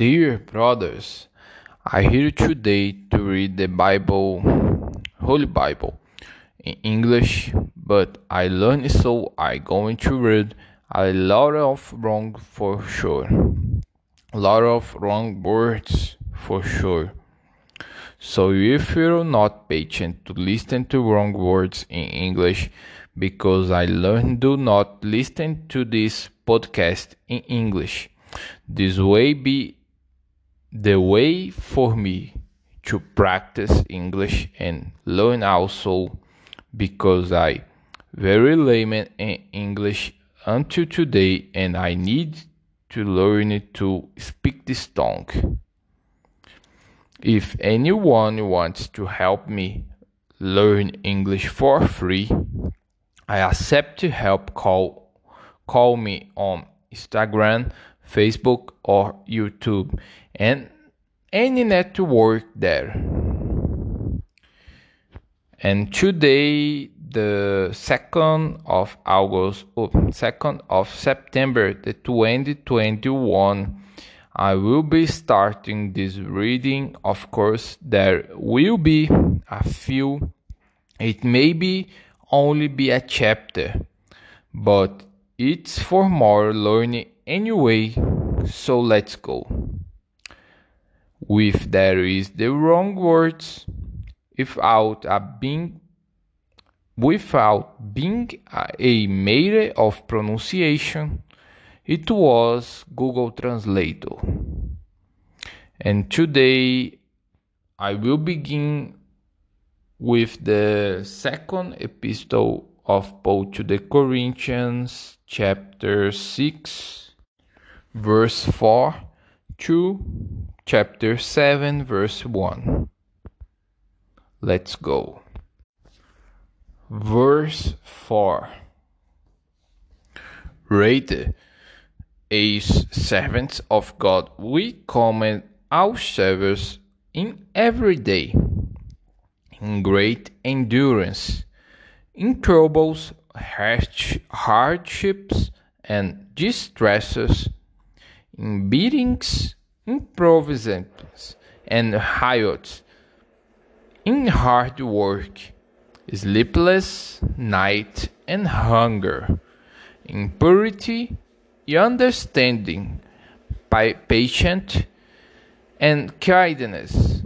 Dear brothers, I here today to read the Bible, Holy Bible, in English, but I learned so I going to read a lot of wrong for sure, a lot of wrong words for sure. So if you're not patient to listen to wrong words in English, because I learned do not listen to this podcast in English. This way be the way for me to practice English and learn also because I very lame in English until today and I need to learn to speak this tongue. If anyone wants to help me learn English for free, I accept to help call call me on Instagram Facebook or YouTube and any network there. And today the 2nd of August, oh, 2nd of September, the 2021, I will be starting this reading. Of course, there will be a few, it may be only be a chapter, but it's for more learning anyway, so let's go. With there is the wrong words, without a being without being a matter of pronunciation, it was Google Translator. And today I will begin with the second epistle of Paul to the Corinthians, chapter 6, verse 4 to chapter 7, verse 1. Let's go. Verse 4 Rated as servants of God, we commend our service in every day, in great endurance in troubles, hardships, and distresses, in beatings, in provisions, and riots, in hard work, sleepless night, and hunger, in purity, understanding, by patient, and kindness,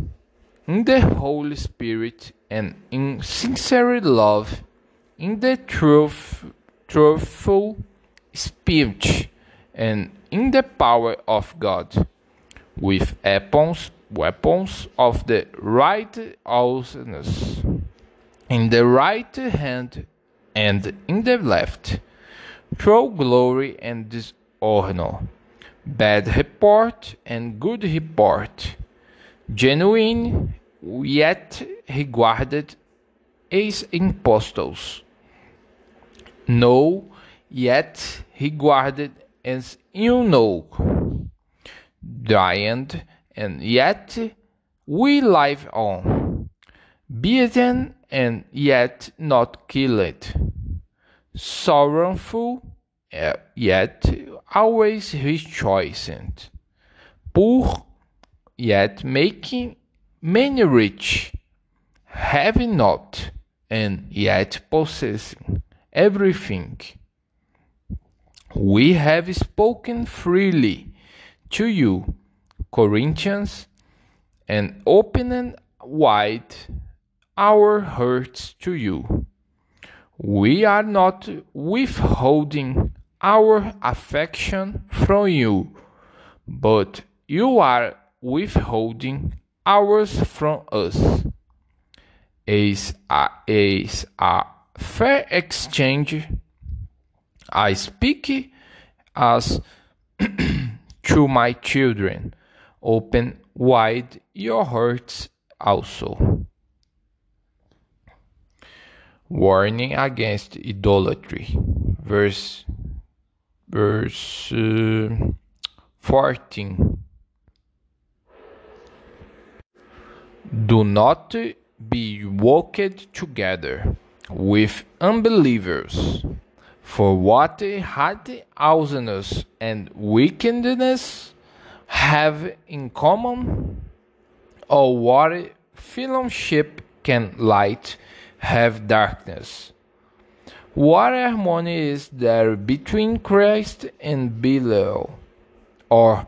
in the Holy Spirit, and in sincere love in the truth, truthful speech and in the power of God, with weapons, weapons of the right awesomeness in the right hand and in the left, through glory and dishonor, bad report and good report, genuine yet regarded as impostors know, yet regarded as you know, giant, and yet we live on, beaten and yet not killed, sorrowful, eh, yet always rejoicing, poor, yet making many rich, having not, and yet possessing everything. We have spoken freely to you, Corinthians, and opened wide our hearts to you. We are not withholding our affection from you, but you are withholding ours from us. As a, as a fair exchange, I speak as to my children. Open wide your hearts also. Warning against idolatry. Verse verse uh, 14. Do not be walked together with unbelievers. For what had awsomeness and wickedness have in common? Or what fellowship can light have darkness? What harmony is there between Christ and Belial? Or,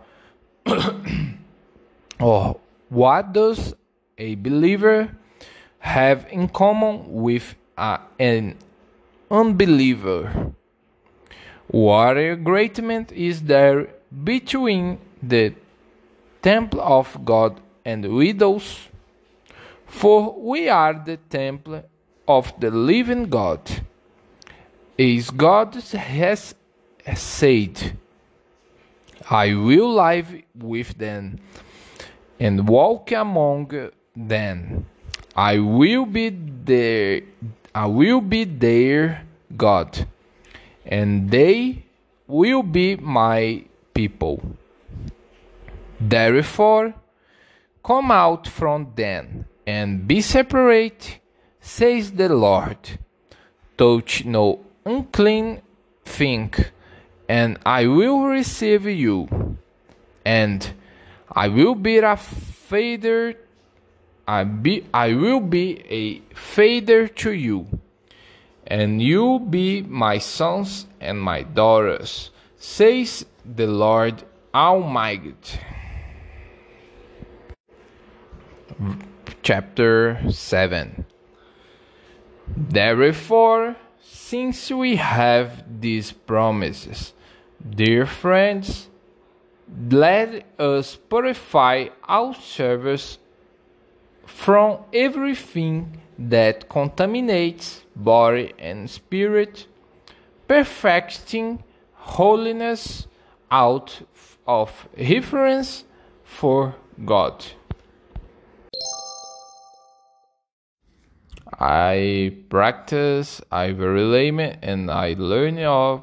or what does a believer have in common with uh, an unbeliever? What agreement is there between the temple of God and widows? For we are the temple of the living God. As God has said, I will live with them and walk among them. I will be their I will be their God, and they will be my people. Therefore, come out from them and be separate, says the Lord. Touch no unclean thing, and I will receive you, and I will be a father. I be I will be a father to you, and you be my sons and my daughters, says the Lord Almighty. Chapter 7 Therefore, since we have these promises, dear friends, let us purify ourselves from everything that contaminates body and spirit, perfecting holiness out of reverence for God. I practice, I relate and I learn of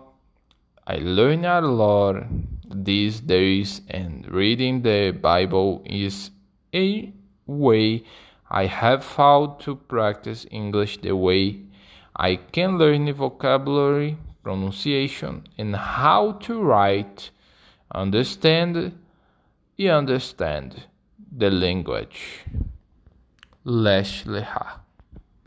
I learn a lot these days and reading the Bible is a way I have found to practice English the way I can learn vocabulary, pronunciation, and how to write, understand, and understand the language. Lesh Leha.